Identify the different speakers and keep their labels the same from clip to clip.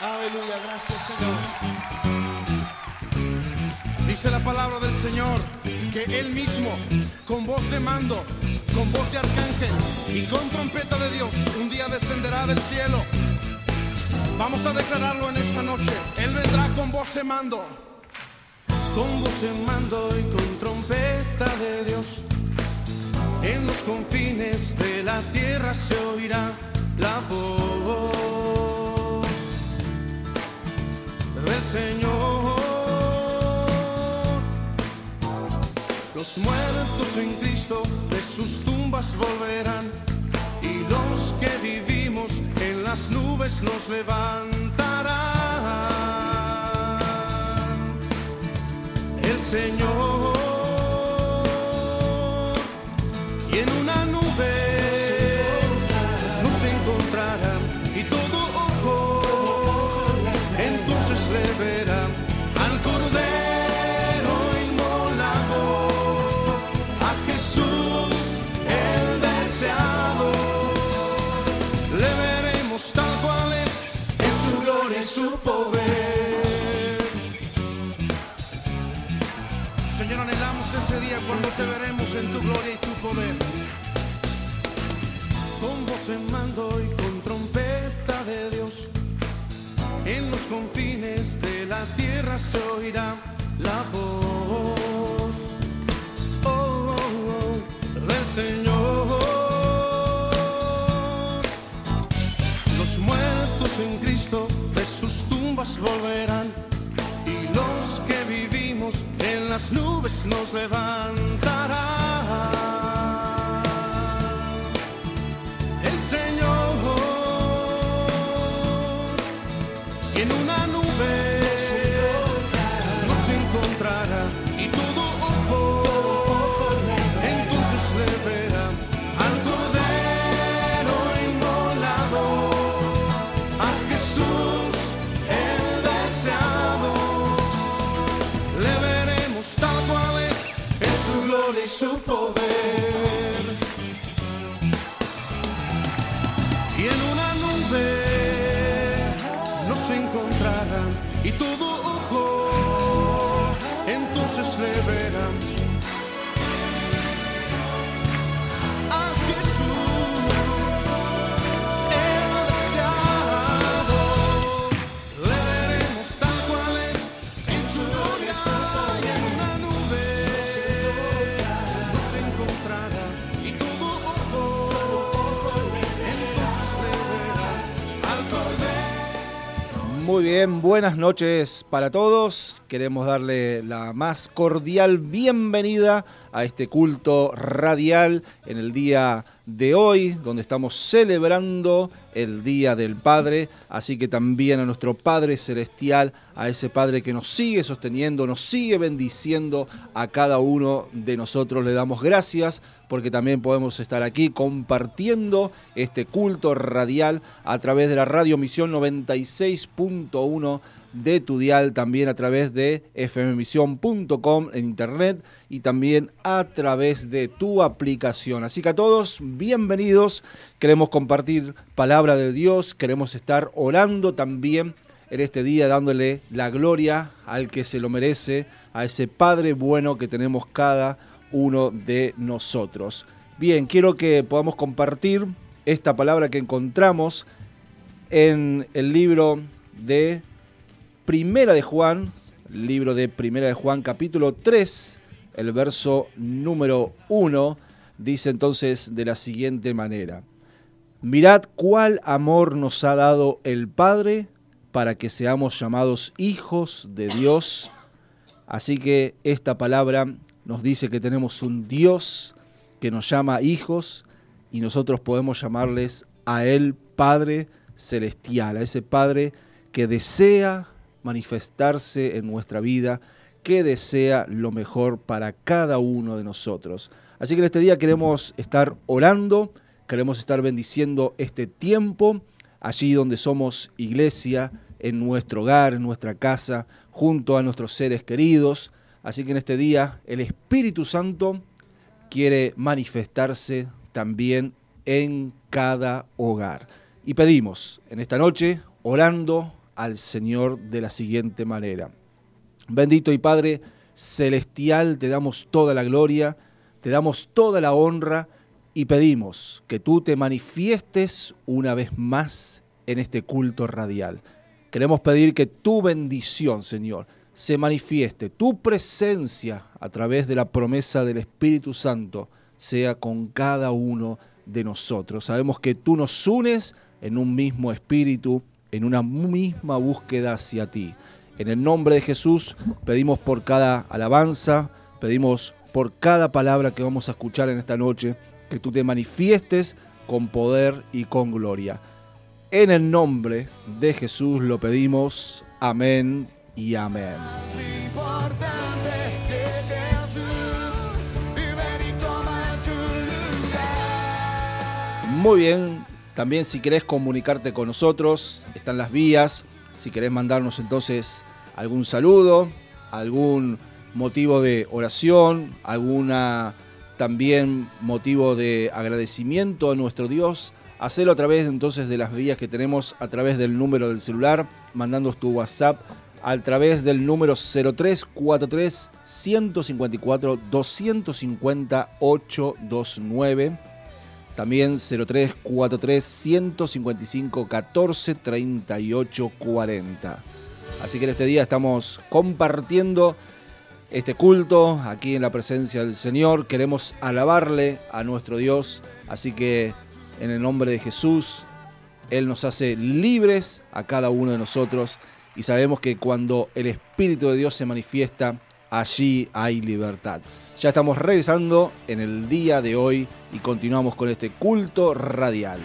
Speaker 1: Aleluya, gracias Señor.
Speaker 2: Dice la palabra del Señor que Él mismo, con voz de mando, con voz de arcángel y con trompeta de Dios, un día descenderá del cielo. Vamos a declararlo en esta noche. Él vendrá con voz de mando. Con voz de mando y con trompeta de Dios. En los confines de la tierra se oirá la voz del Señor. Los muertos en Cristo de sus tumbas volverán y los que vivimos en las nubes nos levantarán. El Señor cuando te veremos en tu gloria y tu poder. Con voz en mando y con trompeta de Dios. En los confines de la tierra se oirá la voz oh, oh, oh, del Señor. Los muertos en Cristo de sus tumbas volverán y los que vivimos en las nubes nos levantará.
Speaker 3: Bien, buenas noches para todos. Queremos darle la más cordial bienvenida a este culto radial en el día de hoy, donde estamos celebrando el Día del Padre. Así que también a nuestro Padre Celestial, a ese Padre que nos sigue sosteniendo, nos sigue bendiciendo a cada uno de nosotros. Le damos gracias porque también podemos estar aquí compartiendo este culto radial a través de la radio Misión 96.1 de tu dial, también a través de fmmission.com en internet y también a través de tu aplicación. Así que a todos, bienvenidos. Queremos compartir palabra de Dios, queremos estar orando también en este día dándole la gloria al que se lo merece, a ese Padre bueno que tenemos cada uno de nosotros. Bien, quiero que podamos compartir esta palabra que encontramos en el libro de Primera de Juan, libro de Primera de Juan capítulo 3, el verso número 1, dice entonces de la siguiente manera. Mirad cuál amor nos ha dado el Padre para que seamos llamados hijos de Dios. Así que esta palabra nos dice que tenemos un Dios que nos llama hijos y nosotros podemos llamarles a Él Padre Celestial, a ese Padre que desea manifestarse en nuestra vida, que desea lo mejor para cada uno de nosotros. Así que en este día queremos estar orando, queremos estar bendiciendo este tiempo, allí donde somos iglesia, en nuestro hogar, en nuestra casa, junto a nuestros seres queridos. Así que en este día el Espíritu Santo quiere manifestarse también en cada hogar. Y pedimos en esta noche, orando, al Señor de la siguiente manera. Bendito y Padre celestial, te damos toda la gloria, te damos toda la honra y pedimos que tú te manifiestes una vez más en este culto radial. Queremos pedir que tu bendición, Señor, se manifieste, tu presencia a través de la promesa del Espíritu Santo sea con cada uno de nosotros. Sabemos que tú nos unes en un mismo espíritu, en una misma búsqueda hacia ti. En el nombre de Jesús pedimos por cada alabanza, pedimos por cada palabra que vamos a escuchar en esta noche, que tú te manifiestes con poder y con gloria. En el nombre de Jesús lo pedimos. Amén y amén. Muy bien, también si querés comunicarte con nosotros, están las vías. Si querés mandarnos entonces algún saludo, algún motivo de oración, alguna también motivo de agradecimiento a nuestro Dios, hacelo a través entonces de las vías que tenemos a través del número del celular, mandando tu WhatsApp a través del número 0343 154 250 829 también 0343 155 14 38 40. Así que en este día estamos compartiendo este culto aquí en la presencia del Señor. Queremos alabarle a nuestro Dios. Así que en el nombre de Jesús, Él nos hace libres a cada uno de nosotros. Y sabemos que cuando el Espíritu de Dios se manifiesta, allí hay libertad. Ya estamos regresando en el día de hoy y continuamos con este culto radial.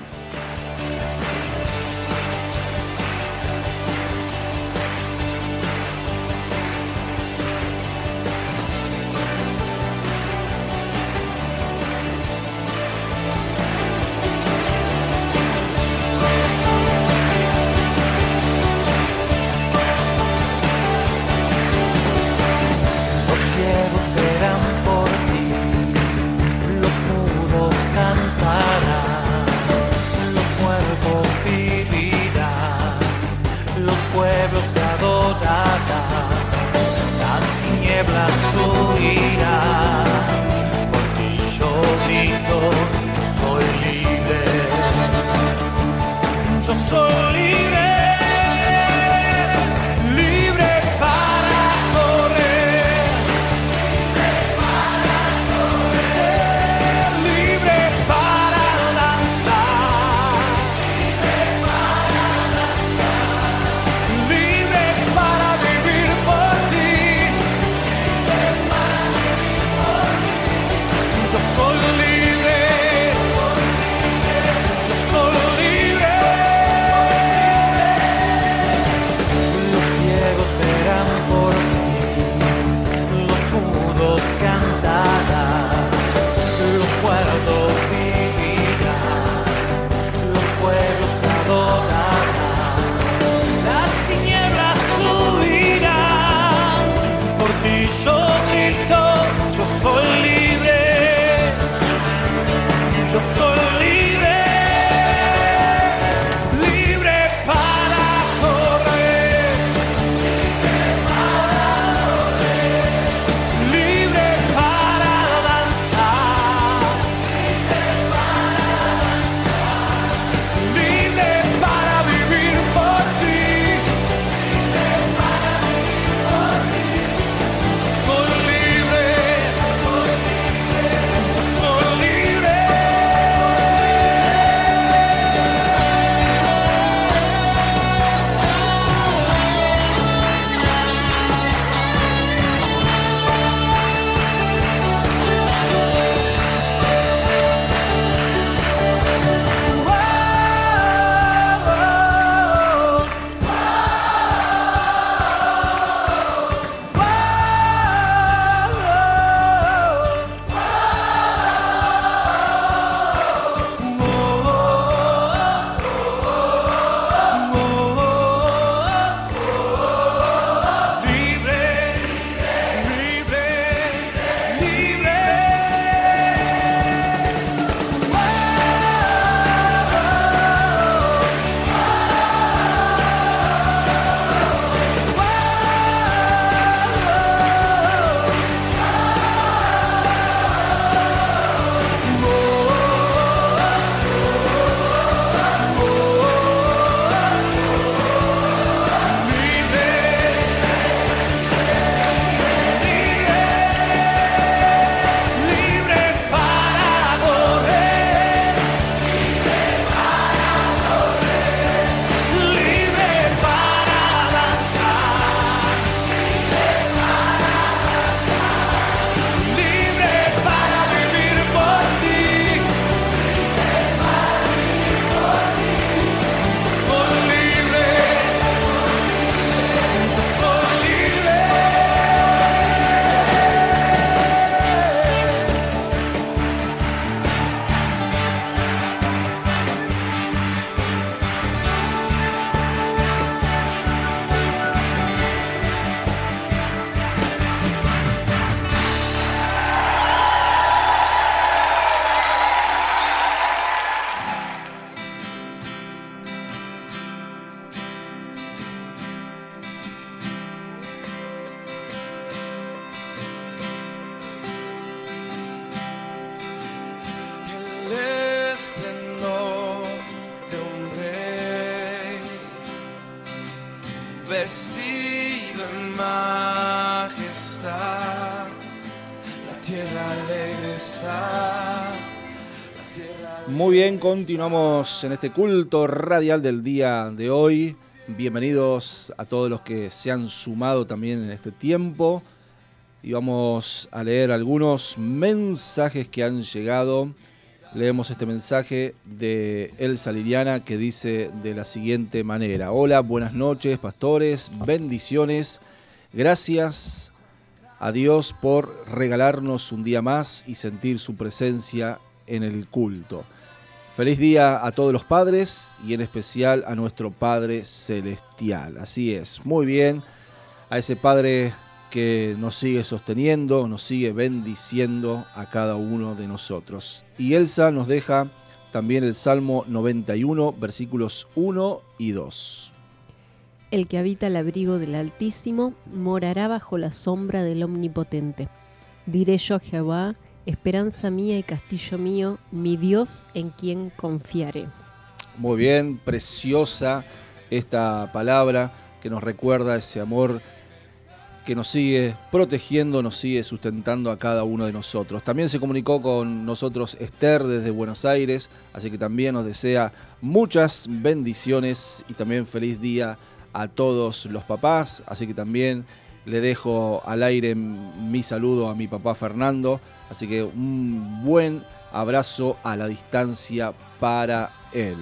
Speaker 4: las tinieblas huirán. Por ti yo grito, yo soy libre, yo soy libre.
Speaker 1: Vestido en majestad. La tierra alegre está. tierra
Speaker 3: Muy bien, continuamos en este culto radial del día de hoy. Bienvenidos a todos los que se han sumado también en este tiempo. Y vamos a leer algunos mensajes que han llegado. Leemos este mensaje de Elsa Liliana que dice de la siguiente manera. Hola, buenas noches, pastores, bendiciones. Gracias a Dios por regalarnos un día más y sentir su presencia en el culto. Feliz día a todos los padres y en especial a nuestro Padre Celestial. Así es, muy bien. A ese Padre que nos sigue sosteniendo, nos sigue bendiciendo a cada uno de nosotros. Y Elsa nos deja también el Salmo 91, versículos 1 y 2.
Speaker 5: El que habita el abrigo del Altísimo morará bajo la sombra del Omnipotente. Diré yo a Jehová, esperanza mía y castillo mío, mi Dios en quien confiaré.
Speaker 3: Muy bien, preciosa esta palabra que nos recuerda ese amor que nos sigue protegiendo, nos sigue sustentando a cada uno de nosotros. También se comunicó con nosotros Esther desde Buenos Aires, así que también nos desea muchas bendiciones y también feliz día a todos los papás, así que también le dejo al aire mi saludo a mi papá Fernando, así que un buen abrazo a la distancia para él.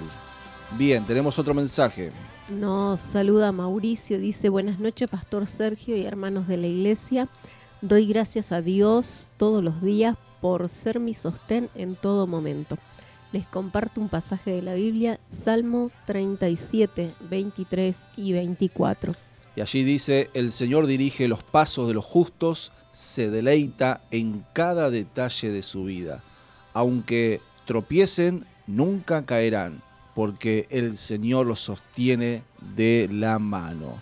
Speaker 3: Bien, tenemos otro mensaje.
Speaker 5: Nos saluda Mauricio, dice buenas noches Pastor Sergio y hermanos de la iglesia. Doy gracias a Dios todos los días por ser mi sostén en todo momento. Les comparto un pasaje de la Biblia, Salmo 37, 23 y 24.
Speaker 3: Y allí dice, el Señor dirige los pasos de los justos, se deleita en cada detalle de su vida. Aunque tropiecen, nunca caerán, porque el Señor los sostiene de la mano.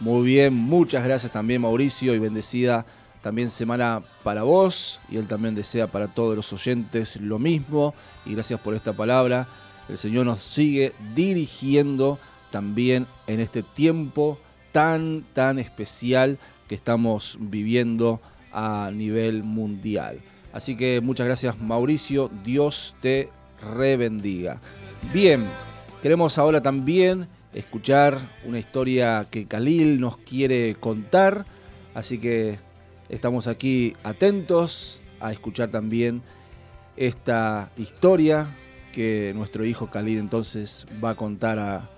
Speaker 3: Muy bien, muchas gracias también Mauricio y bendecida también semana para vos y él también desea para todos los oyentes lo mismo y gracias por esta palabra. El Señor nos sigue dirigiendo también en este tiempo tan, tan especial que estamos viviendo a nivel mundial. Así que muchas gracias Mauricio, Dios te rebendiga. Bien, queremos ahora también escuchar una historia que Khalil nos quiere contar, así que estamos aquí atentos a escuchar también esta historia que nuestro hijo Khalil entonces va a contar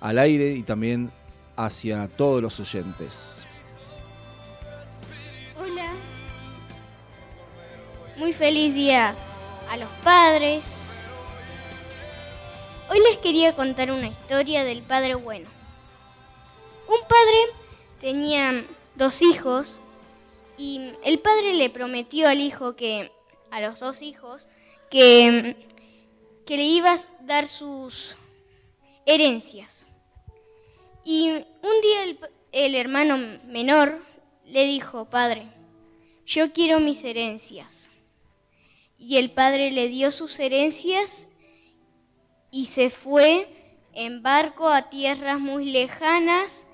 Speaker 3: al aire y también hacia todos los oyentes.
Speaker 6: Hola. Muy feliz día a los padres. Hoy les quería contar una historia del padre bueno. Un padre tenía dos hijos y el padre le prometió al hijo que a los dos hijos que que le iba a dar sus herencias. Y un día el, el hermano menor le dijo, padre, yo quiero mis herencias. Y el padre le dio sus herencias y se fue en barco a tierras muy lejanas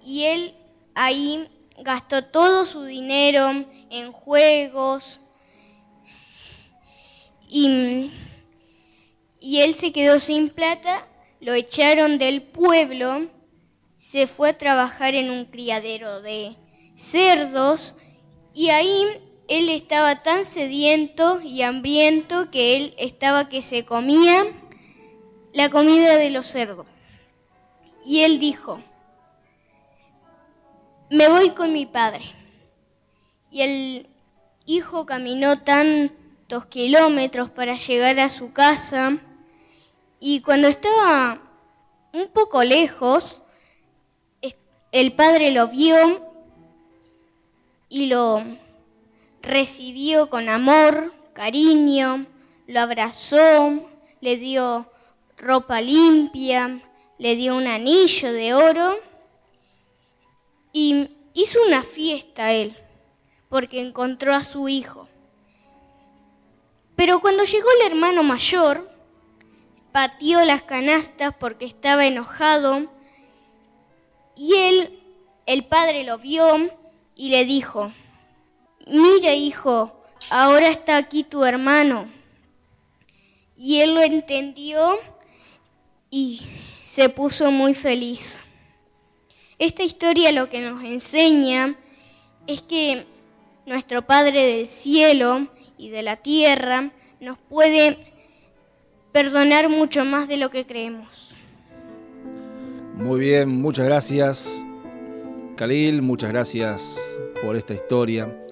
Speaker 6: y él ahí gastó todo su dinero en juegos y, y él se quedó sin plata, lo echaron del pueblo, se fue a trabajar en un criadero de cerdos y ahí él estaba tan sediento y hambriento que él estaba que se comía la comida de los cerdos. Y él dijo, me voy con mi padre. Y el hijo caminó tantos kilómetros para llegar a su casa y cuando estaba un poco lejos, el padre lo vio y lo recibió con amor, cariño, lo abrazó, le dio ropa limpia, le dio un anillo de oro y hizo una fiesta él, porque encontró a su hijo. Pero cuando llegó el hermano mayor, pateó las canastas porque estaba enojado y él El padre lo vio y le dijo, mira hijo, ahora está aquí tu hermano. Y él lo entendió y se puso muy feliz. Esta historia lo que nos enseña es que nuestro Padre del cielo y de la tierra nos puede perdonar mucho más de lo que creemos.
Speaker 3: Muy bien, muchas gracias. Khalil, muchas gracias por esta historia.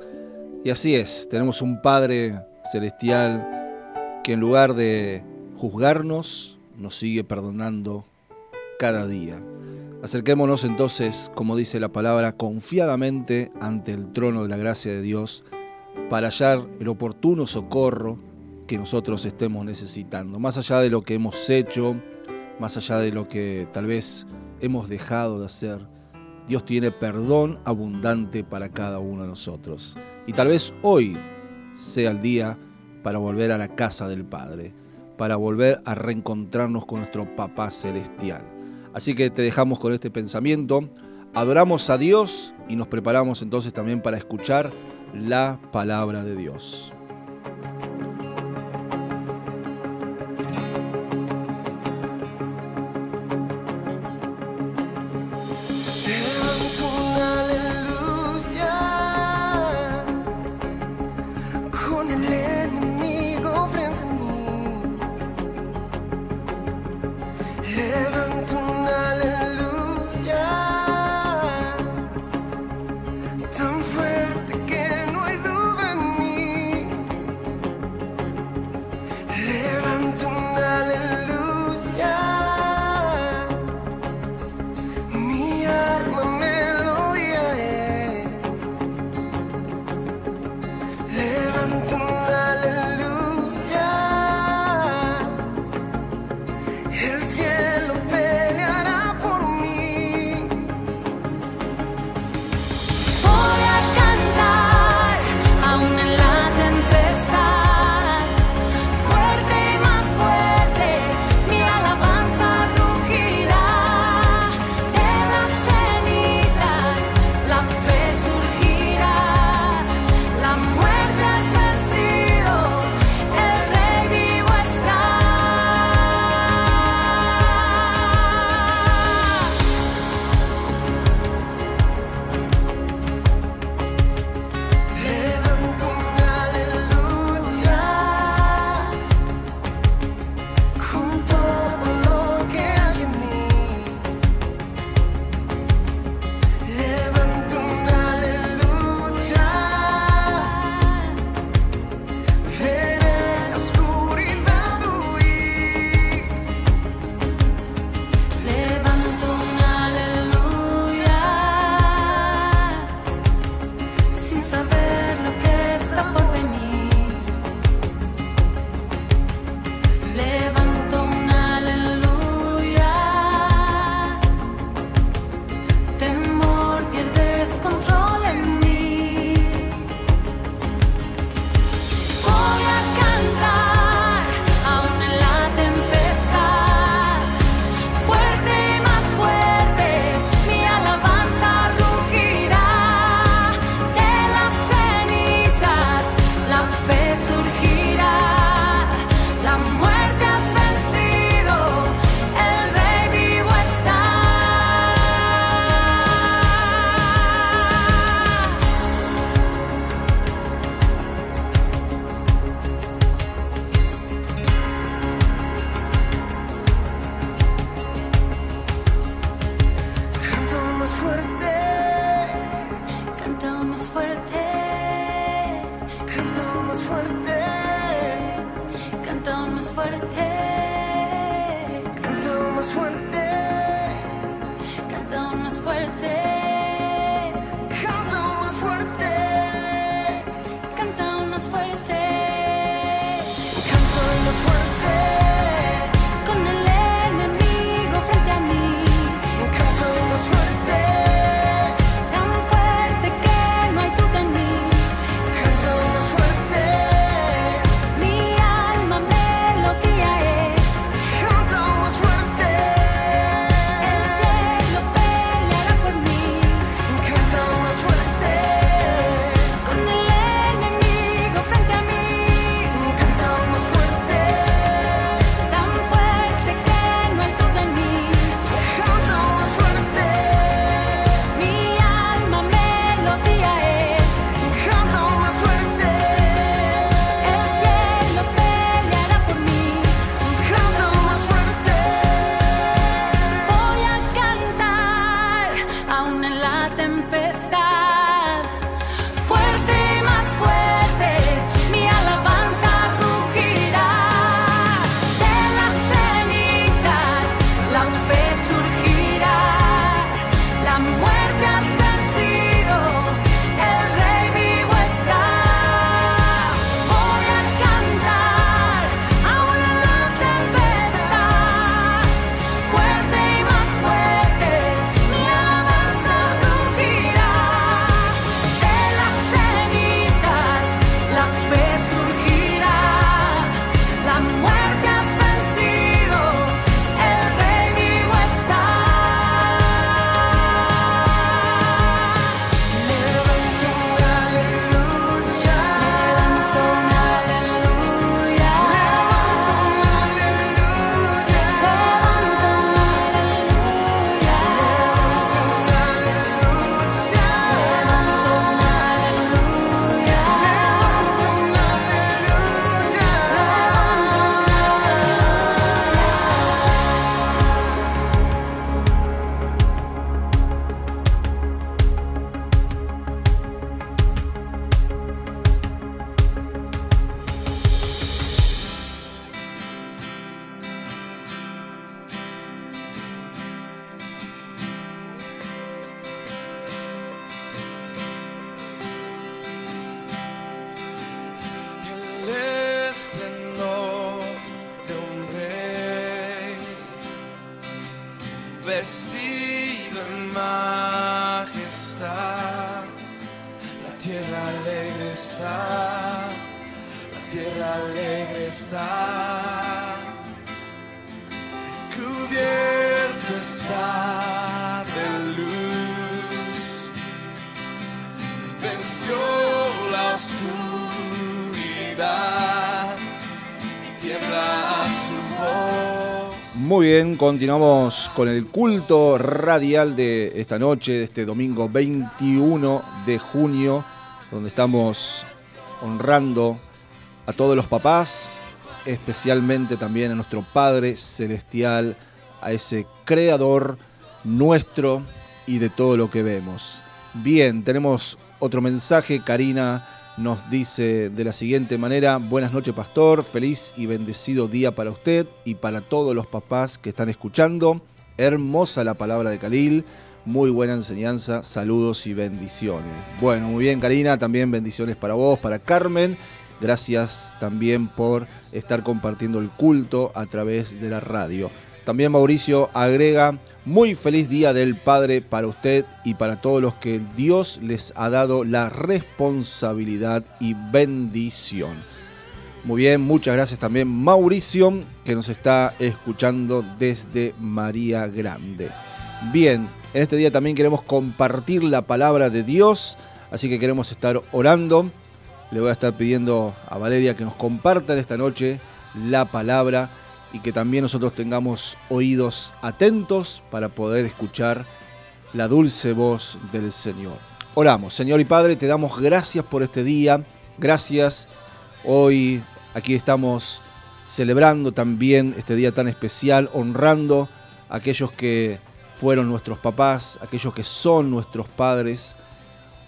Speaker 3: Y así es, tenemos un Padre celestial que en lugar de juzgarnos, nos sigue perdonando cada día. Acerquémonos entonces, como dice la palabra, confiadamente ante el trono de la gracia de Dios para hallar el oportuno socorro que nosotros estemos necesitando. Más allá de lo que hemos hecho, más allá de lo que tal vez hemos dejado de hacer, Dios tiene perdón abundante para cada uno de nosotros. Y tal vez hoy sea el día para volver a la casa del Padre, para volver a reencontrarnos con nuestro Papá Celestial. Así que te dejamos con este pensamiento, adoramos a Dios y nos preparamos entonces también para escuchar la palabra de Dios. Continuamos con el culto radial de esta noche, de este domingo 21 de junio, donde estamos honrando a todos los papás, especialmente también a nuestro Padre Celestial, a ese Creador nuestro y de todo lo que vemos. Bien, tenemos otro mensaje, Karina nos dice de la siguiente manera, buenas noches pastor, feliz y bendecido día para usted y para todos los papás que están escuchando. Hermosa la palabra de Khalil, muy buena enseñanza, saludos y bendiciones. Bueno, muy bien Karina, también bendiciones para vos, para Carmen. Gracias también por estar compartiendo el culto a través de la radio. También Mauricio agrega, muy feliz día del Padre para usted y para todos los que Dios les ha dado la responsabilidad y bendición. Muy bien, muchas gracias también Mauricio, que nos está escuchando desde María Grande. Bien, en este día también queremos compartir la palabra de Dios, así que queremos estar orando. Le voy a estar pidiendo a Valeria que nos comparta esta noche la palabra y que también nosotros tengamos oídos atentos para poder escuchar la dulce voz del Señor. Oramos, Señor y Padre, te damos gracias por este día, gracias. Hoy aquí estamos celebrando también este día tan especial, honrando a aquellos que fueron nuestros papás, aquellos que son nuestros padres.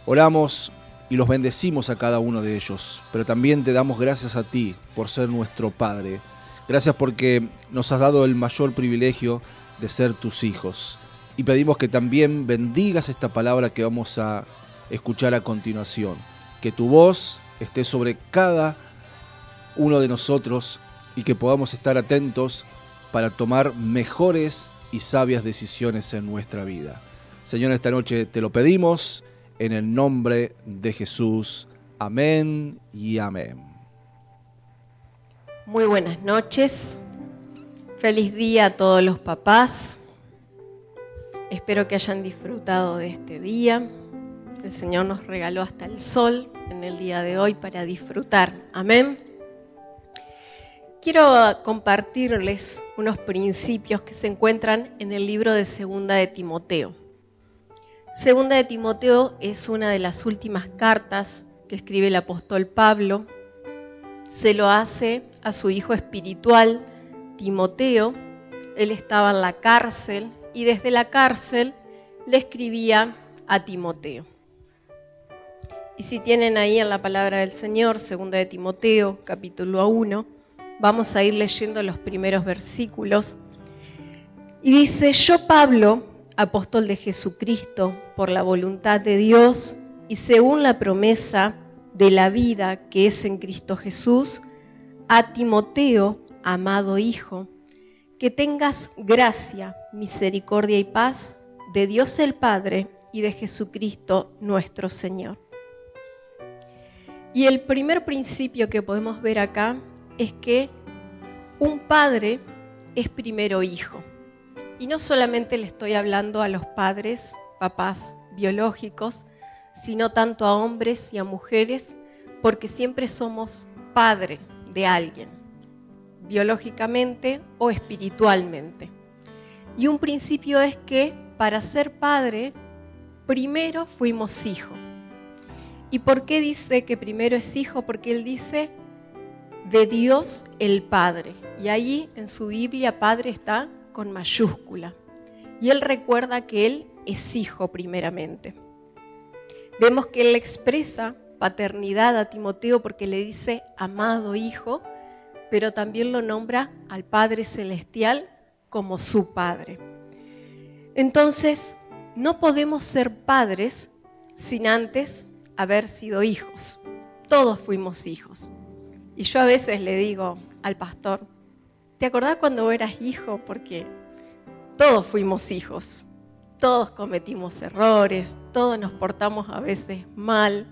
Speaker 3: Oramos y los bendecimos a cada uno de ellos, pero también te damos gracias a ti por ser nuestro Padre Gracias porque nos has dado el mayor privilegio de ser tus hijos. Y pedimos que también bendigas esta palabra que vamos a escuchar a continuación. Que tu voz esté sobre cada uno de nosotros y que podamos estar atentos para tomar mejores y sabias decisiones en nuestra vida. Señor, esta noche te lo pedimos en el nombre de Jesús. Amén y amén.
Speaker 7: Muy buenas noches. Feliz día a todos los papás. Espero que hayan disfrutado de este día. El Señor nos regaló hasta el sol en el día de hoy para disfrutar. Amén. Quiero compartirles unos principios que se encuentran en el libro de Segunda de Timoteo. Segunda de Timoteo es una de las últimas cartas que escribe el apóstol Pablo. Se lo hace a su hijo espiritual, Timoteo. Él estaba en la cárcel y desde la cárcel le escribía a Timoteo. Y si tienen ahí en la palabra del Señor, segunda de Timoteo, capítulo 1, vamos a ir leyendo los primeros versículos. Y dice, yo Pablo, apóstol de Jesucristo, por la voluntad de Dios y según la promesa de la vida que es en Cristo Jesús, a Timoteo, amado Hijo, que tengas gracia, misericordia y paz de Dios el Padre y de Jesucristo nuestro Señor. Y el primer principio que podemos ver acá es que un padre es primero hijo. Y no solamente le estoy hablando a los padres, papás biológicos, sino tanto a hombres y a mujeres, porque siempre somos padre de alguien, biológicamente o espiritualmente. Y un principio es que para ser padre, primero fuimos hijo. ¿Y por qué dice que primero es hijo? Porque él dice de Dios el Padre. Y allí en su Biblia Padre está con mayúscula. Y él recuerda que él es hijo primeramente. Vemos que él expresa paternidad a Timoteo porque le dice amado hijo, pero también lo nombra al Padre Celestial como su Padre. Entonces, no podemos ser padres sin antes haber sido hijos. Todos fuimos hijos. Y yo a veces le digo al pastor, ¿te acordás cuando eras hijo? Porque todos fuimos hijos, todos cometimos errores, todos nos portamos a veces mal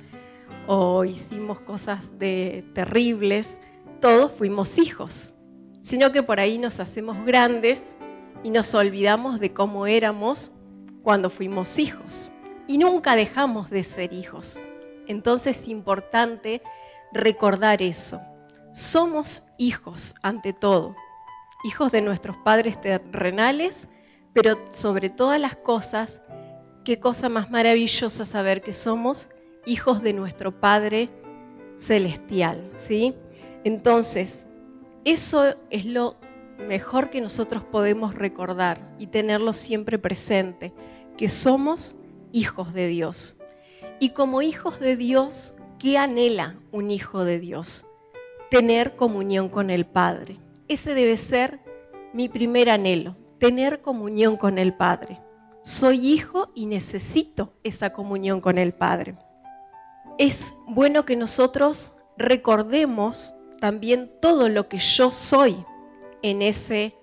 Speaker 7: o hicimos cosas de terribles, todos fuimos hijos, sino que por ahí nos hacemos grandes y nos olvidamos de cómo éramos cuando fuimos hijos. Y nunca dejamos de ser hijos. Entonces es importante recordar eso. Somos hijos ante todo, hijos de nuestros padres terrenales, pero sobre todas las cosas, qué cosa más maravillosa saber que somos hijos de nuestro Padre celestial, ¿sí? Entonces, eso es lo mejor que nosotros podemos recordar y tenerlo siempre presente, que somos hijos de Dios. Y como hijos de Dios, ¿qué anhela un hijo de Dios? tener comunión con el Padre. Ese debe ser mi primer anhelo, tener comunión con el Padre. Soy hijo y necesito esa comunión con el Padre. Es bueno que nosotros recordemos también todo lo que yo soy en ese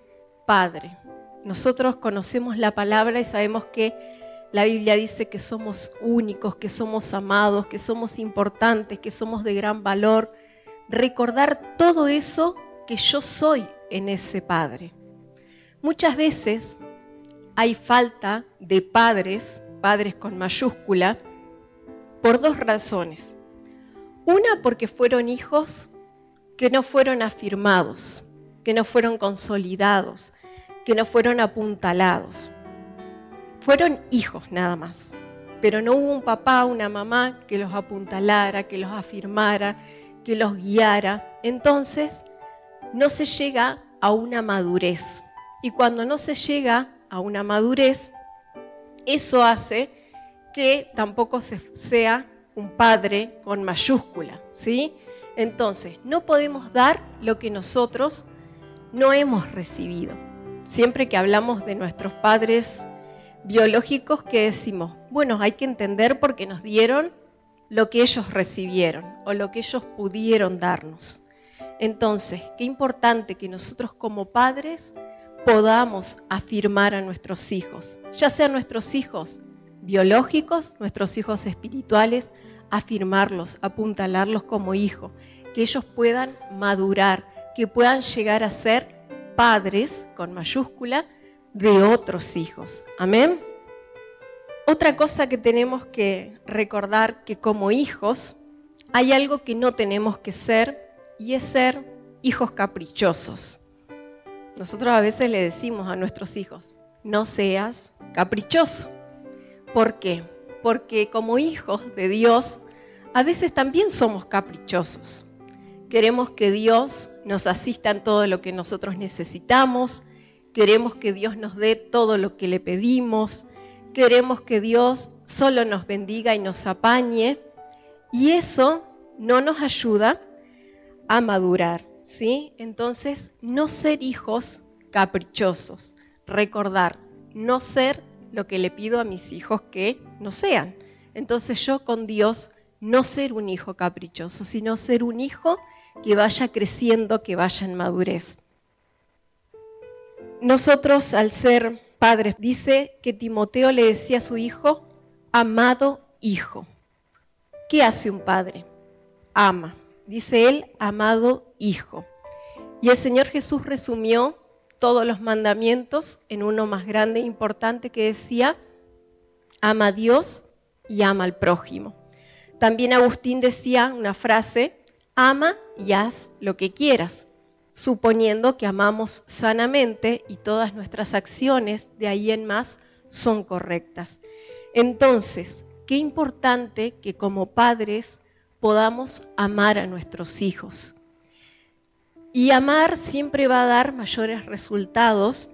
Speaker 7: Padre. Nosotros conocemos la palabra y sabemos que la Biblia dice que somos únicos, que somos amados, que somos importantes, que somos de gran valor, recordar todo eso que yo soy en ese Padre. Muchas veces hay falta de padres, padres con mayúscula, por dos razones. Una porque fueron hijos que no fueron afirmados, que no fueron consolidados, que no fueron apuntalados. Fueron hijos nada más, pero no hubo un papá, una mamá que los apuntalara, que los afirmara, que los guiara. Entonces, no se llega a una madurez. Y cuando no se llega a una madurez, eso hace que tampoco se sea un padre con mayúscula, ¿sí? Entonces, no podemos dar lo que nosotros no hemos recibido. Siempre que hablamos de nuestros padres biológicos, que decimos, bueno, hay que entender por qué nos dieron lo que ellos recibieron o lo que ellos pudieron darnos. Entonces, qué importante que nosotros como padres podamos afirmar a nuestros hijos, ya sean nuestros hijos biológicos, nuestros hijos espirituales, afirmarlos, apuntalarlos como hijos, que ellos puedan madurar, que puedan llegar a ser padres, con mayúscula, de otros hijos. Amén. Otra cosa que tenemos que recordar que como hijos hay algo que no tenemos que ser y es ser hijos caprichosos. Nosotros a veces le decimos a nuestros hijos, no seas caprichoso. ¿Por qué? Porque como hijos de Dios, a veces también somos caprichosos. Queremos que Dios nos asista en todo lo que nosotros necesitamos, queremos que Dios nos dé todo lo que le pedimos, queremos que Dios solo nos bendiga y nos apañe, y eso no nos ayuda a madurar, ¿sí? Entonces, no ser hijos caprichosos, recordar, no ser lo que le pido a mis hijos que no sean. Entonces yo con Dios no ser un hijo caprichoso, sino ser un hijo que vaya creciendo, que vaya en madurez. Nosotros al ser padres, dice que Timoteo le decía a su hijo, amado hijo. ¿Qué hace un padre? Ama. Dice él, amado hijo. Y el Señor Jesús resumió todos los mandamientos en uno más grande e importante que decía, ama a Dios y ama al prójimo. También Agustín decía una frase, ama y haz lo que quieras, suponiendo que amamos sanamente y todas nuestras acciones de ahí en más son correctas. Entonces, qué importante que como padres podamos amar a nuestros hijos. Y amar siempre va a dar mayores resultados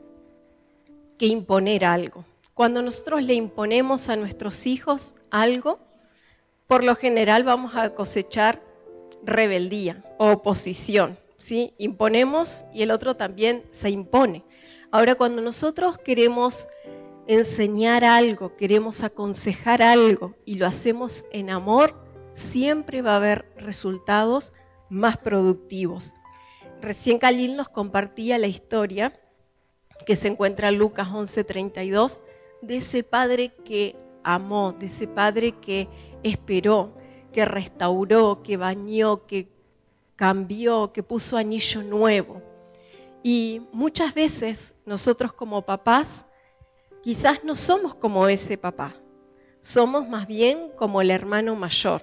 Speaker 7: que imponer algo. Cuando nosotros le imponemos a nuestros hijos algo, por lo general vamos a cosechar rebeldía o oposición. ¿sí? Imponemos y el otro también se impone. Ahora, cuando nosotros queremos enseñar algo, queremos aconsejar algo y lo hacemos en amor, siempre va a haber resultados más productivos. Recién Khalil nos compartía la historia que se encuentra en Lucas 11:32 de ese padre que amó, de ese padre que esperó, que restauró, que bañó, que cambió, que puso anillo nuevo. Y muchas veces nosotros como papás quizás no somos como ese papá, somos más bien como el hermano mayor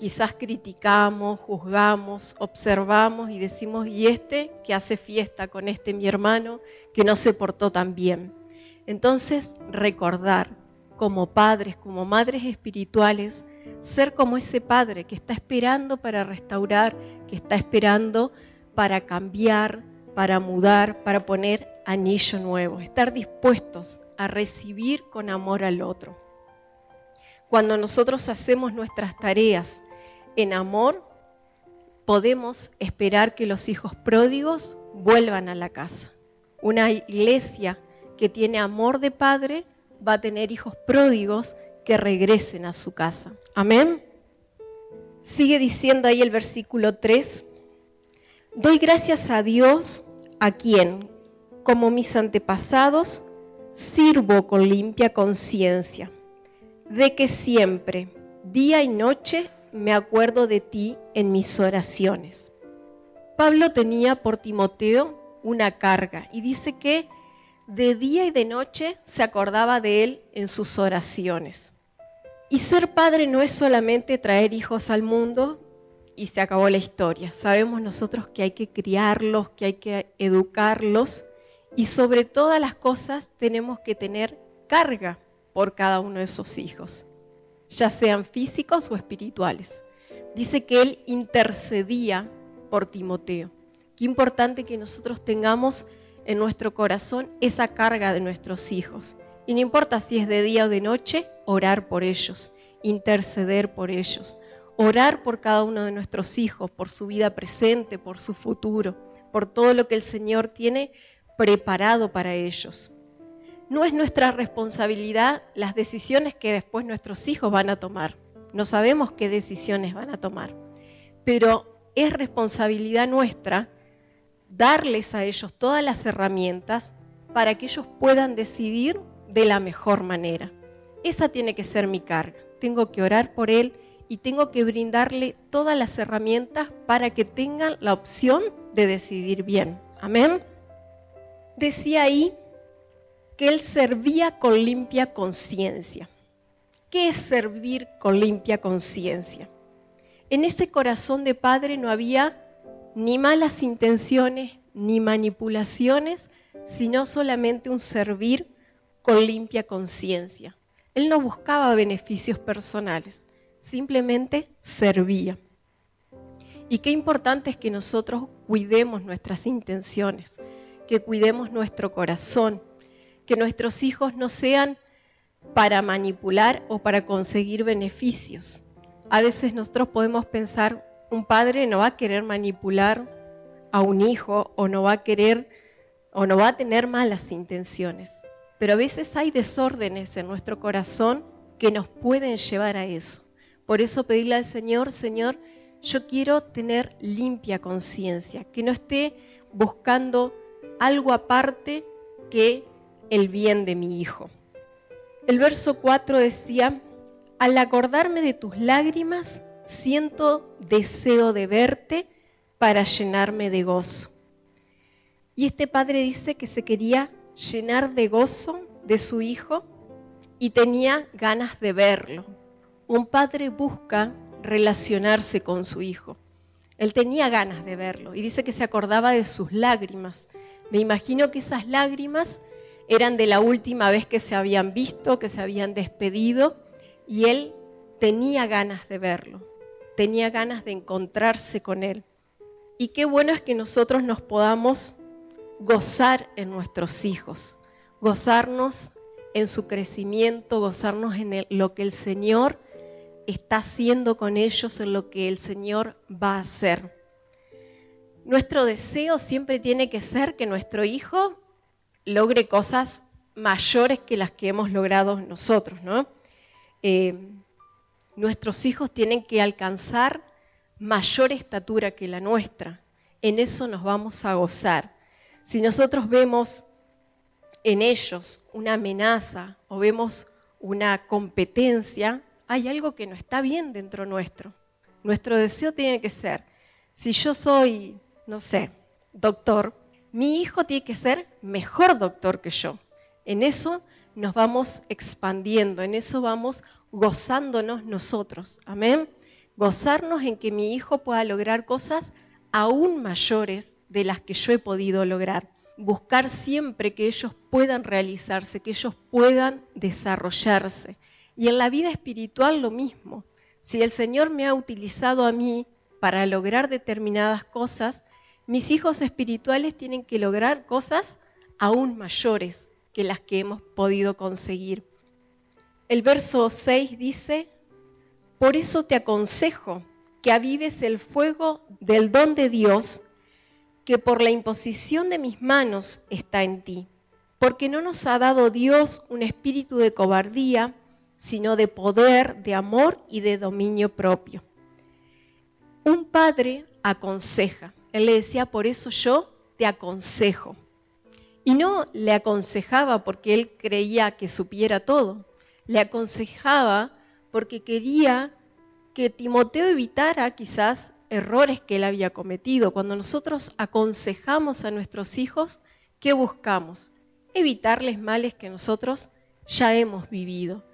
Speaker 7: quizás criticamos, juzgamos, observamos y decimos, ¿y este que hace fiesta con este mi hermano que no se portó tan bien? Entonces, recordar como padres, como madres espirituales, ser como ese padre que está esperando para restaurar, que está esperando para cambiar, para mudar, para poner anillo nuevo, estar dispuestos a recibir con amor al otro. Cuando nosotros hacemos nuestras tareas en amor, podemos esperar que los hijos pródigos vuelvan a la casa. Una iglesia que tiene amor de padre va a tener hijos pródigos que regresen a su casa. Amén. Sigue diciendo ahí el versículo 3. Doy gracias a Dios a quien, como mis antepasados, sirvo con limpia conciencia, de que siempre, día y noche, me acuerdo de ti en mis oraciones. Pablo tenía por Timoteo una carga y dice que de día y de noche se acordaba de él en sus oraciones. Y ser padre no es solamente traer hijos al mundo y se acabó la historia. Sabemos nosotros que hay que criarlos, que hay que educarlos y sobre todas las cosas tenemos que tener carga por cada uno de esos hijos ya sean físicos o espirituales. Dice que él intercedía por Timoteo. Qué importante que nosotros tengamos en nuestro corazón esa carga de nuestros hijos. Y no importa si es de día o de noche, orar por ellos, interceder por ellos, orar por cada uno de nuestros hijos, por su vida presente, por su futuro, por todo lo que el Señor tiene preparado para ellos no es nuestra responsabilidad las decisiones que después nuestros hijos van a tomar. No sabemos qué decisiones van a tomar, pero es responsabilidad nuestra darles a ellos todas las herramientas para que ellos puedan decidir de la mejor manera. Esa tiene que ser mi carga. Tengo que orar por él y tengo que brindarle todas las herramientas para que tengan la opción de decidir bien. Amén. Decía ahí que él servía con limpia conciencia. ¿Qué es servir con limpia conciencia? En ese corazón de padre no había ni malas intenciones ni manipulaciones, sino solamente un servir con limpia conciencia. Él no buscaba beneficios personales, simplemente servía. Y qué importante es que nosotros cuidemos nuestras intenciones, que cuidemos nuestro corazón, que nuestros hijos no sean para manipular o para conseguir beneficios. A veces nosotros podemos pensar, un padre no va a querer manipular a un hijo o no va a querer o no va a tener malas intenciones. Pero a veces hay desórdenes en nuestro corazón que nos pueden llevar a eso. Por eso pedirle al Señor, Señor, yo quiero tener limpia conciencia, que no esté buscando algo aparte que el bien de mi hijo. El verso 4 decía, al acordarme de tus lágrimas, siento deseo de verte para llenarme de gozo. Y este padre dice que se quería llenar de gozo de su hijo y tenía ganas de verlo. Un padre busca relacionarse con su hijo. Él tenía ganas de verlo y dice que se acordaba de sus lágrimas. Me imagino que esas lágrimas eran de la última vez que se habían visto, que se habían despedido y él tenía ganas de verlo, tenía ganas de encontrarse con él. Y qué bueno es que nosotros nos podamos gozar en nuestros hijos, gozarnos en su crecimiento, gozarnos en lo que el Señor está haciendo con ellos, en lo que el Señor va a hacer. Nuestro deseo siempre tiene que ser que nuestro hijo logre cosas mayores que las que hemos logrado nosotros, ¿no? Eh, nuestros hijos tienen que alcanzar mayor estatura que la nuestra. En eso nos vamos a gozar. Si nosotros vemos en ellos una amenaza o vemos una competencia, hay algo que no está bien dentro nuestro. Nuestro deseo tiene que ser, si yo soy, no sé, doctor, mi hijo tiene que ser mejor doctor que yo. En eso nos vamos expandiendo, en eso vamos gozándonos nosotros. Amén. Gozarnos en que mi hijo pueda lograr cosas aún mayores de las que yo he podido lograr. Buscar siempre que ellos puedan realizarse, que ellos puedan desarrollarse. Y en la vida espiritual lo mismo. Si el Señor me ha utilizado a mí para lograr determinadas cosas, mis hijos espirituales tienen que lograr cosas aún mayores que las que hemos podido conseguir. El verso 6 dice, por eso te aconsejo que avives el fuego del don de Dios que por la imposición de mis manos está en ti, porque no nos ha dado Dios un espíritu de cobardía, sino de poder, de amor y de dominio propio. Un padre aconseja. Él le decía, por eso yo te aconsejo. Y no le aconsejaba porque él creía que supiera todo. Le aconsejaba porque quería que Timoteo evitara quizás errores que él había cometido. Cuando nosotros aconsejamos a nuestros hijos, ¿qué buscamos? Evitarles males que nosotros ya hemos vivido.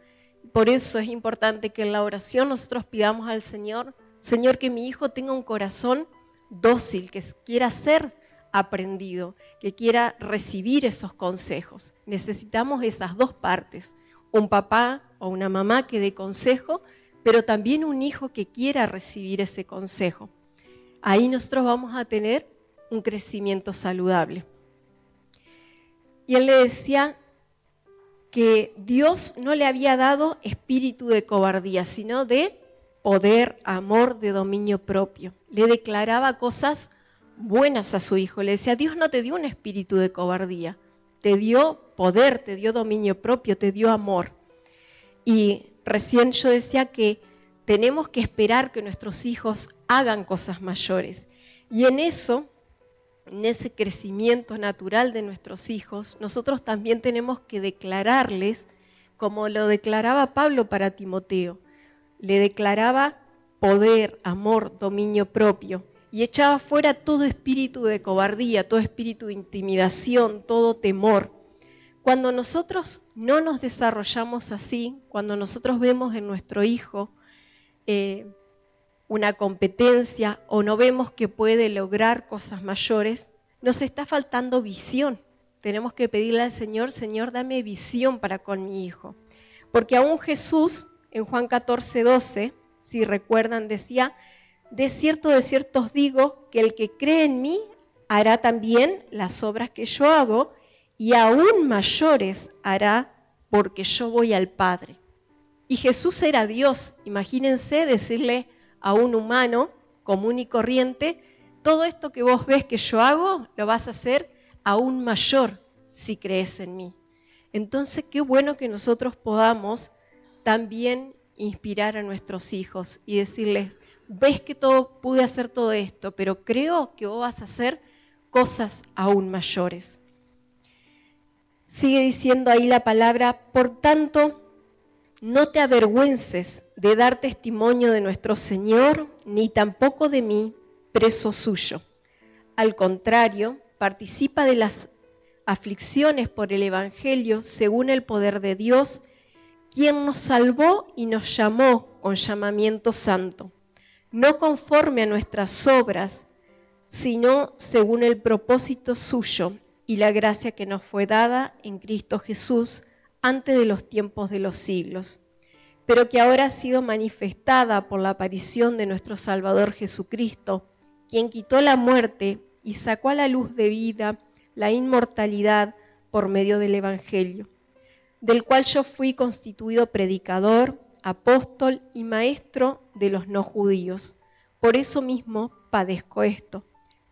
Speaker 7: Por eso es importante que en la oración nosotros pidamos al Señor, Señor, que mi hijo tenga un corazón dócil, que quiera ser aprendido, que quiera recibir esos consejos. Necesitamos esas dos partes, un papá o una mamá que dé consejo, pero también un hijo que quiera recibir ese consejo. Ahí nosotros vamos a tener un crecimiento saludable. Y él le decía, que Dios no le había dado espíritu de cobardía, sino de poder, amor, de dominio propio. Le declaraba cosas buenas a su hijo. Le decía, Dios no te dio un espíritu de cobardía, te dio poder, te dio dominio propio, te dio amor. Y recién yo decía que tenemos que esperar que nuestros hijos hagan cosas mayores. Y en eso en ese crecimiento natural de nuestros hijos, nosotros también tenemos que declararles, como lo declaraba Pablo para Timoteo, le declaraba poder, amor, dominio propio, y echaba fuera todo espíritu de cobardía, todo espíritu de intimidación, todo temor. Cuando nosotros no nos desarrollamos así, cuando nosotros vemos en nuestro hijo eh, una competencia o no vemos que puede lograr cosas mayores, nos está faltando visión. Tenemos que pedirle al Señor, Señor, dame visión para con mi hijo. Porque aún Jesús, en Juan 14, 12, si recuerdan, decía, de cierto, de cierto os digo que el que cree en mí hará también las obras que yo hago y aún mayores hará porque yo voy al Padre. Y Jesús era Dios. Imagínense decirle a un humano común y corriente, todo esto que vos ves que yo hago, lo vas a hacer aún mayor si crees en mí. Entonces, qué bueno que nosotros podamos también inspirar a nuestros hijos y decirles, ves que todo pude hacer todo esto, pero creo que vos vas a hacer cosas aún mayores. Sigue diciendo ahí la palabra, por tanto, no te avergüences de dar testimonio de nuestro Señor, ni tampoco de mí, preso suyo. Al contrario, participa de las aflicciones por el Evangelio según el poder de Dios, quien nos salvó y nos llamó con llamamiento santo, no conforme a nuestras obras, sino según el propósito suyo y la gracia que nos fue dada en Cristo Jesús antes de los tiempos de los siglos, pero que ahora ha sido manifestada por la aparición de nuestro Salvador Jesucristo, quien quitó la muerte y sacó a la luz de vida la inmortalidad por medio del Evangelio, del cual yo fui constituido predicador, apóstol y maestro de los no judíos. Por eso mismo padezco esto,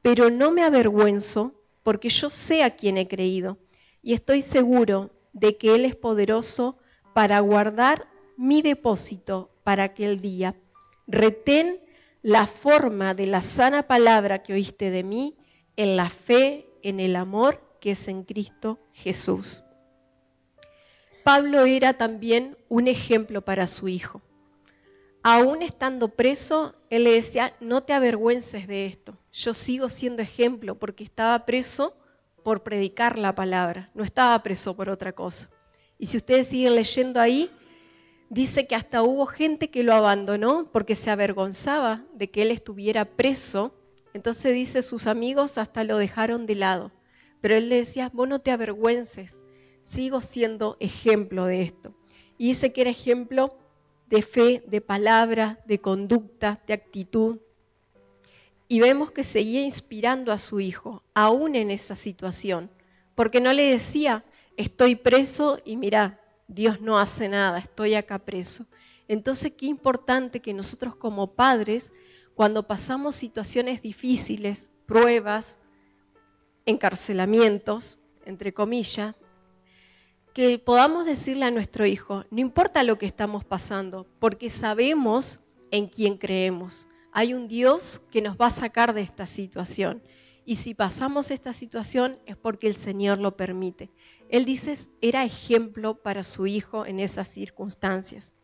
Speaker 7: pero no me avergüenzo porque yo sé a quién he creído y estoy seguro de que Él es poderoso para guardar mi depósito para aquel día. Retén la forma de la sana palabra que oíste de mí en la fe, en el amor que es en Cristo Jesús. Pablo era también un ejemplo para su hijo. Aún estando preso, él le decía, no te avergüences de esto. Yo sigo siendo ejemplo porque estaba preso por predicar la palabra, no estaba preso por otra cosa. Y si ustedes siguen leyendo ahí, dice que hasta hubo gente que lo abandonó porque se avergonzaba de que él estuviera preso. Entonces dice, sus amigos hasta lo dejaron de lado. Pero él le decía, vos no te avergüences, sigo siendo ejemplo de esto. Y dice que era ejemplo de fe, de palabra, de conducta, de actitud. Y vemos que seguía inspirando a su hijo, aún en esa situación, porque no le decía, estoy preso y mira, Dios no hace nada, estoy acá preso. Entonces, qué importante que nosotros como padres, cuando pasamos situaciones difíciles, pruebas, encarcelamientos, entre comillas, que podamos decirle a nuestro hijo, no importa lo que estamos pasando, porque sabemos en quién creemos. Hay un Dios que nos va a sacar de esta situación. Y si pasamos esta situación es porque el Señor lo permite. Él dice, era ejemplo para su hijo en esas circunstancias.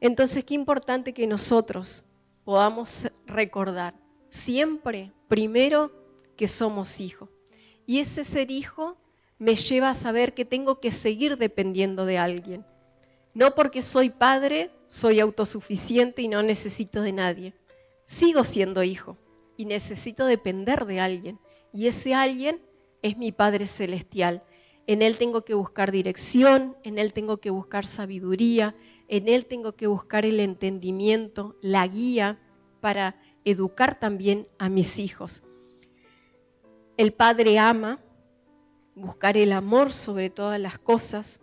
Speaker 7: Entonces, qué importante que nosotros podamos recordar siempre, primero, que somos hijos. Y ese ser hijo me lleva a saber que tengo que seguir dependiendo de alguien. No porque soy padre, soy autosuficiente y no necesito de nadie. Sigo siendo hijo y necesito depender de alguien. Y ese alguien es mi Padre Celestial. En Él tengo que buscar dirección, en Él tengo que buscar sabiduría, en Él tengo que buscar el entendimiento, la guía para educar también a mis hijos. El Padre ama, buscar el amor sobre todas las cosas,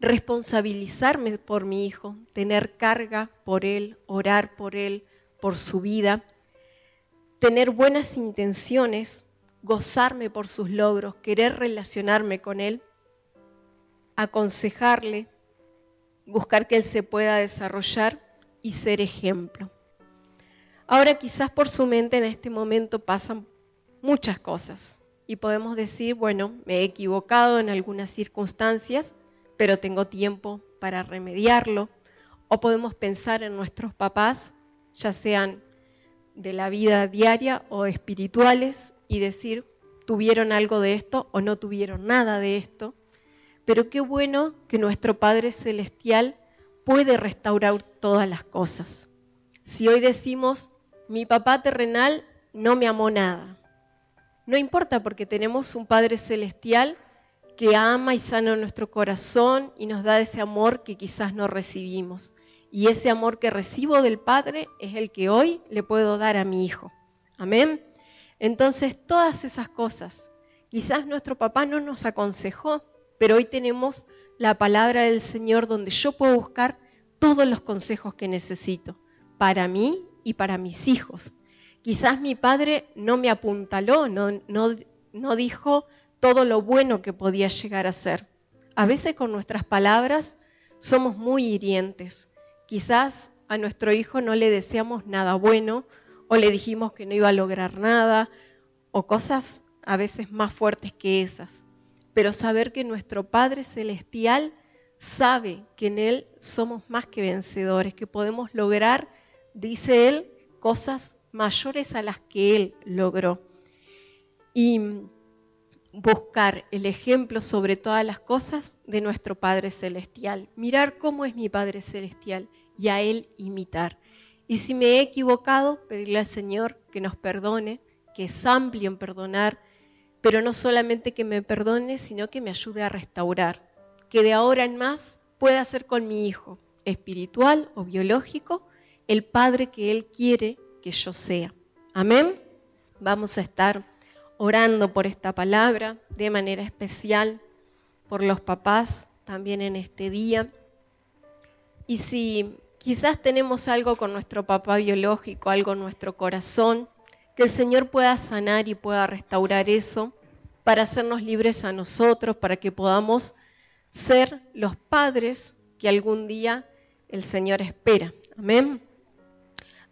Speaker 7: responsabilizarme por mi hijo, tener carga por él, orar por él, por su vida, tener buenas intenciones, gozarme por sus logros, querer relacionarme con él, aconsejarle, buscar que él se pueda desarrollar y ser ejemplo. Ahora quizás por su mente en este momento pasan muchas cosas y podemos decir, bueno, me he equivocado en algunas circunstancias, pero tengo tiempo para remediarlo. O podemos pensar en nuestros papás, ya sean de la vida diaria o espirituales, y decir, tuvieron algo de esto o no tuvieron nada de esto. Pero qué bueno que nuestro Padre Celestial puede restaurar todas las cosas. Si hoy decimos, mi papá terrenal no me amó nada, no importa porque tenemos un Padre Celestial que ama y sana nuestro corazón y nos da ese amor que quizás no recibimos. Y ese amor que recibo del Padre es el que hoy le puedo dar a mi hijo. Amén. Entonces, todas esas cosas, quizás nuestro papá no nos aconsejó, pero hoy tenemos la palabra del Señor donde yo puedo buscar todos los consejos que necesito para mí y para mis hijos. Quizás mi padre no me apuntaló, no, no, no dijo todo lo bueno que podía llegar a ser. A veces con nuestras palabras somos muy hirientes. Quizás a nuestro hijo no le deseamos nada bueno o le dijimos que no iba a lograr nada o cosas a veces más fuertes que esas. Pero saber que nuestro Padre Celestial sabe que en Él somos más que vencedores, que podemos lograr, dice Él, cosas mayores a las que Él logró. Y buscar el ejemplo sobre todas las cosas de nuestro Padre Celestial. Mirar cómo es mi Padre Celestial y a Él imitar. Y si me he equivocado, pedirle al Señor que nos perdone, que es amplio en perdonar, pero no solamente que me perdone, sino que me ayude a restaurar, que de ahora en más pueda ser con mi hijo, espiritual o biológico, el Padre que Él quiere que yo sea. Amén. Vamos a estar orando por esta palabra de manera especial, por los papás también en este día. Y si quizás tenemos algo con nuestro papá biológico, algo en nuestro corazón, que el Señor pueda sanar y pueda restaurar eso para hacernos libres a nosotros, para que podamos ser los padres que algún día el Señor espera. Amén.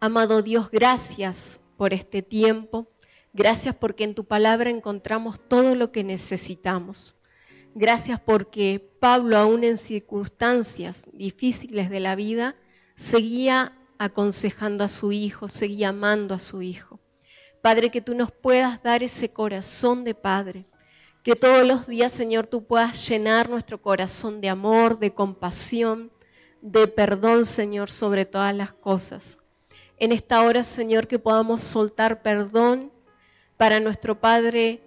Speaker 7: Amado Dios, gracias por este tiempo. Gracias porque en tu palabra encontramos todo lo que necesitamos. Gracias porque Pablo, aún en circunstancias difíciles de la vida, seguía aconsejando a su hijo, seguía amando a su hijo. Padre, que tú nos puedas dar ese corazón de Padre, que todos los días, Señor, tú puedas llenar nuestro corazón de amor, de compasión, de perdón, Señor, sobre todas las cosas en esta hora, Señor, que podamos soltar perdón para nuestro Padre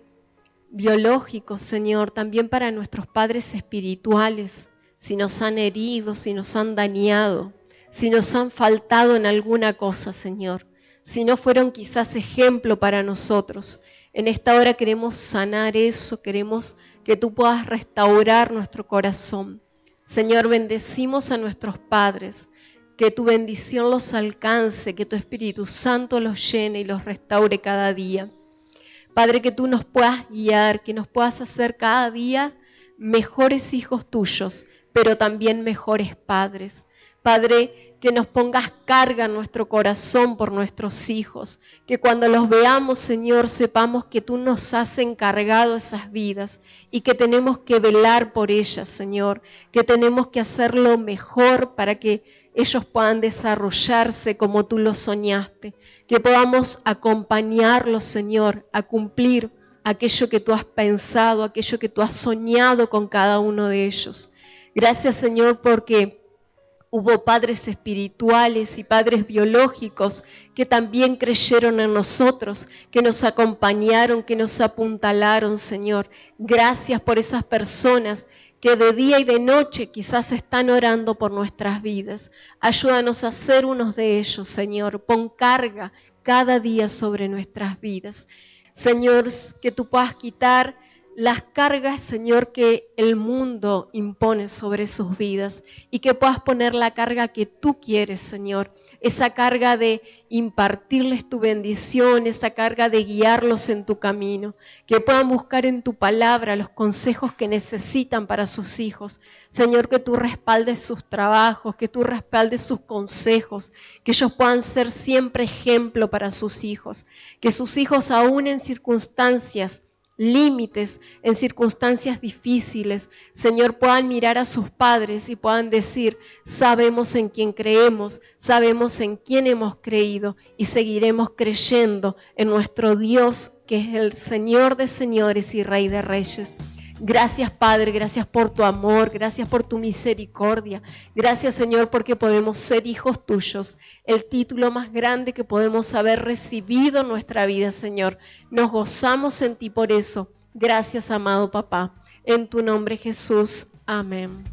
Speaker 7: biológico, Señor, también para nuestros padres espirituales, si nos han herido, si nos han dañado, si nos han faltado en alguna cosa, Señor, si no fueron quizás ejemplo para nosotros. En esta hora queremos sanar eso, queremos que tú puedas restaurar nuestro corazón. Señor, bendecimos a nuestros padres, que tu bendición los alcance, que tu Espíritu Santo los llene y los restaure cada día. Padre, que tú nos puedas guiar, que nos puedas hacer cada día mejores hijos tuyos, pero también mejores padres. Padre, que nos pongas carga en nuestro corazón por nuestros hijos, que cuando los veamos, Señor, sepamos que tú nos has encargado esas vidas y que tenemos que velar por ellas, Señor, que tenemos que hacerlo mejor para que ellos puedan desarrollarse como tú lo soñaste, que podamos acompañarlos, Señor, a cumplir aquello que tú has pensado, aquello que tú has soñado con cada uno de ellos. Gracias, Señor, porque hubo padres espirituales y padres biológicos que también creyeron en nosotros, que nos acompañaron, que nos apuntalaron, Señor. Gracias por esas personas que de día y de noche quizás están orando por nuestras vidas. Ayúdanos a ser unos de ellos, Señor. Pon carga cada día sobre nuestras vidas. Señor, que tú puedas quitar las cargas, Señor, que el mundo impone sobre sus vidas y que puedas poner la carga que tú quieres, Señor. Esa carga de impartirles tu bendición, esa carga de guiarlos en tu camino, que puedan buscar en tu palabra los consejos que necesitan para sus hijos. Señor, que tú respaldes sus trabajos, que tú respaldes sus consejos, que ellos puedan ser siempre ejemplo para sus hijos, que sus hijos aún en circunstancias límites, en circunstancias difíciles, Señor, puedan mirar a sus padres y puedan decir, sabemos en quién creemos, sabemos en quién hemos creído y seguiremos creyendo en nuestro Dios, que es el Señor de señores y Rey de reyes. Gracias Padre, gracias por tu amor, gracias por tu misericordia. Gracias Señor porque podemos ser hijos tuyos. El título más grande que podemos haber recibido en nuestra vida, Señor. Nos gozamos en ti por eso. Gracias amado papá. En tu nombre Jesús. Amén.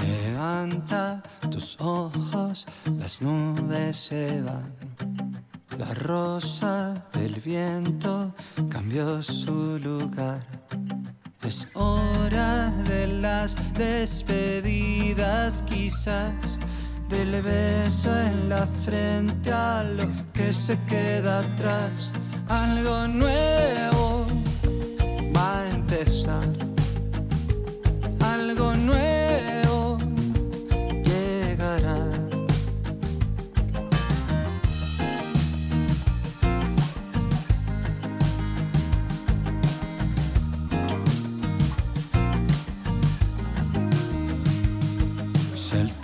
Speaker 1: Levanta tus ojos, las nubes se van la rosa del viento cambió su lugar. Es hora de las despedidas quizás, del beso en la frente a lo que se queda atrás. Algo nuevo va a empezar. Algo nuevo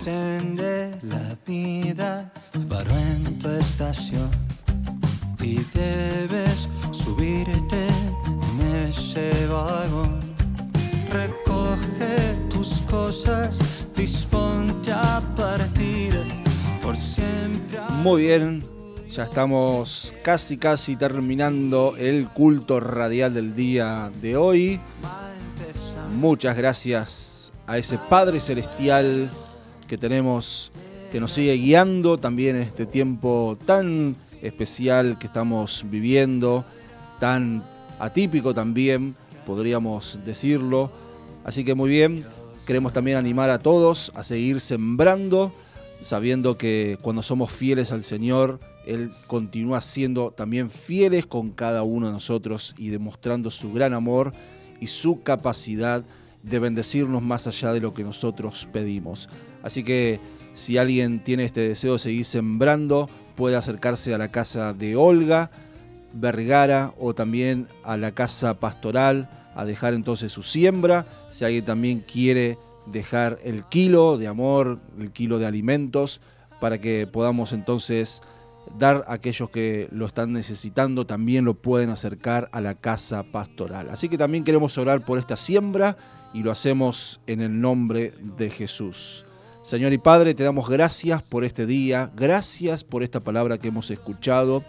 Speaker 1: tren de la vida paró en tu estación y debes subirte en ese vagón, recoge tus cosas, disponte a partir por siempre.
Speaker 3: Muy bien, ya estamos casi casi terminando el culto radial del día de hoy. Muchas gracias a ese Padre Celestial que tenemos, que nos sigue guiando también en este tiempo tan especial que estamos viviendo, tan atípico también, podríamos decirlo. Así que muy bien, queremos también animar a todos a seguir sembrando, sabiendo que cuando somos fieles al Señor, Él continúa siendo también fieles con cada uno de nosotros y demostrando su gran amor y su capacidad de bendecirnos más allá de lo que nosotros pedimos. Así que si alguien tiene este deseo de seguir sembrando, puede acercarse a la casa de Olga Vergara o también a la casa pastoral a dejar entonces su siembra. Si alguien también quiere dejar el kilo de amor, el kilo de alimentos, para que podamos entonces dar a aquellos que lo están necesitando, también lo pueden acercar a la casa pastoral. Así que también queremos orar por esta siembra y lo hacemos en el nombre de Jesús. Señor y Padre, te damos gracias por este día, gracias por esta palabra que hemos escuchado,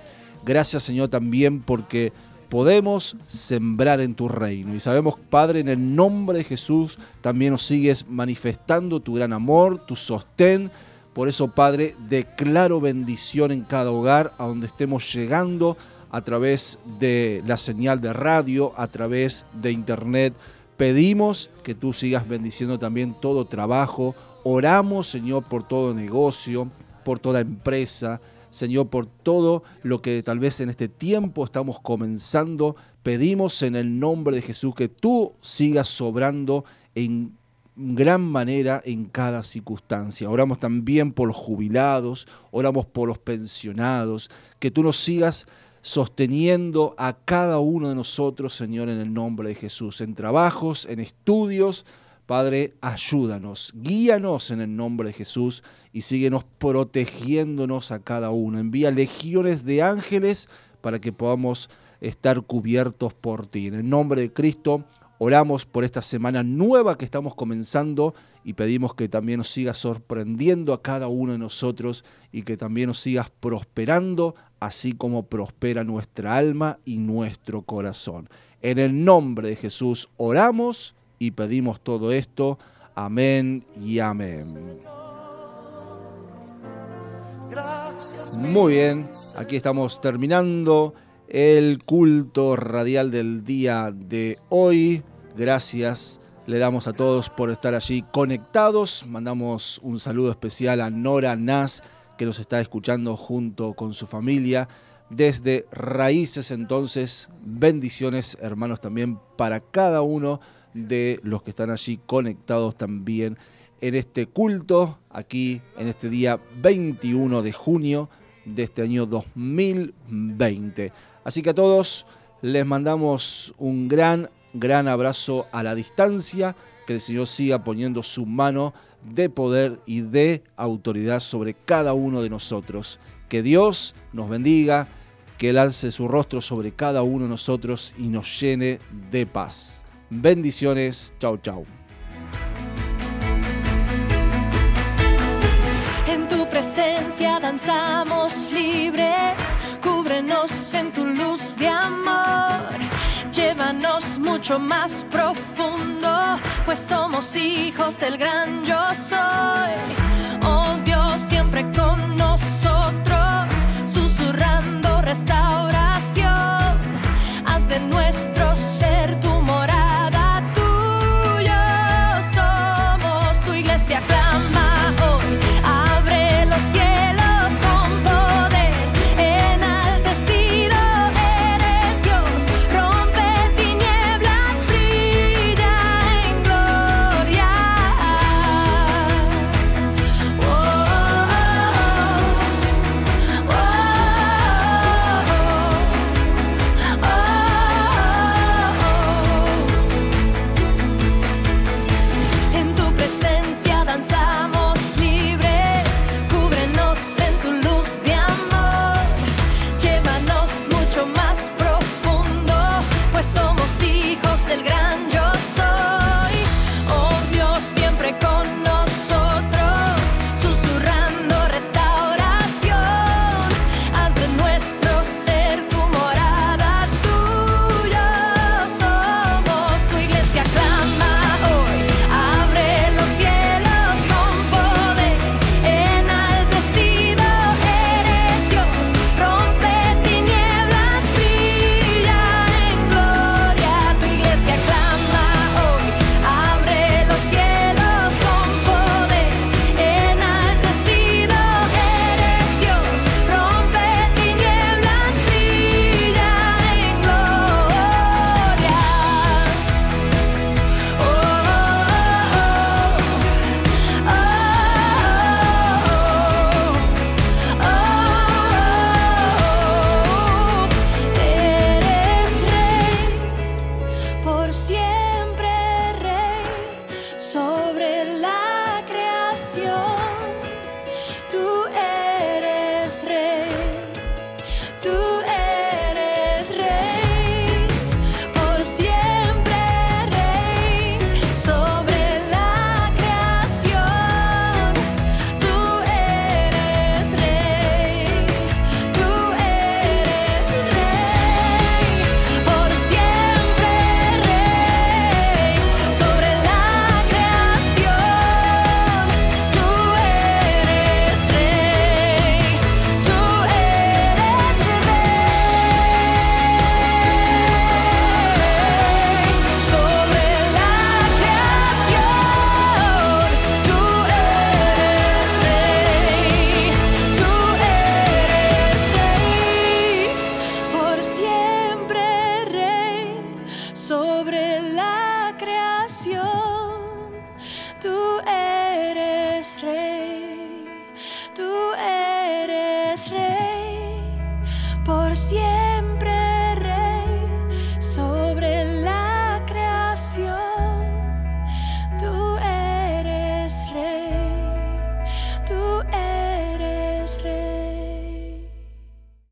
Speaker 3: gracias Señor también porque podemos sembrar en tu reino. Y sabemos, Padre, en el nombre de Jesús también nos sigues manifestando tu gran amor, tu sostén. Por eso, Padre, declaro bendición en cada hogar a donde estemos llegando a través de la señal de radio, a través de internet. Pedimos que tú sigas bendiciendo también todo trabajo. Oramos, Señor, por todo negocio, por toda empresa, Señor, por todo lo que tal vez en este tiempo estamos comenzando. Pedimos en el nombre de Jesús que tú sigas sobrando en gran manera en cada circunstancia. Oramos también por los jubilados, oramos por los pensionados, que tú nos sigas sosteniendo a cada uno de nosotros, Señor, en el nombre de Jesús, en trabajos, en estudios. Padre, ayúdanos, guíanos en el nombre de Jesús y síguenos protegiéndonos a cada uno. Envía legiones de ángeles para que podamos estar cubiertos por ti. En el nombre de Cristo, oramos por esta semana nueva que estamos comenzando y pedimos que también nos sigas sorprendiendo a cada uno de nosotros y que también nos sigas prosperando, así como prospera nuestra alma y nuestro corazón. En el nombre de Jesús oramos y pedimos todo esto. Amén y amén. Muy bien, aquí estamos terminando el culto radial del día de hoy. Gracias, le damos a todos por estar allí conectados. Mandamos un saludo especial a Nora Nas, que nos está escuchando junto con su familia. Desde Raíces entonces, bendiciones hermanos también para cada uno de los que están allí conectados también en este culto, aquí en este día 21 de junio de este año 2020. Así que a todos les mandamos un gran, gran abrazo a la distancia, que el Señor siga poniendo su mano de poder y de autoridad sobre cada uno de nosotros. Que Dios nos bendiga, que Él alce su rostro sobre cada uno de nosotros y nos llene de paz. Bendiciones, chau chau.
Speaker 4: En tu presencia danzamos libres, cúbrenos en tu luz de amor, llévanos mucho más profundo, pues somos hijos del gran yo soy. Oh Dios, siempre con nosotros, susurrando restauración, haz de nuestro ser tu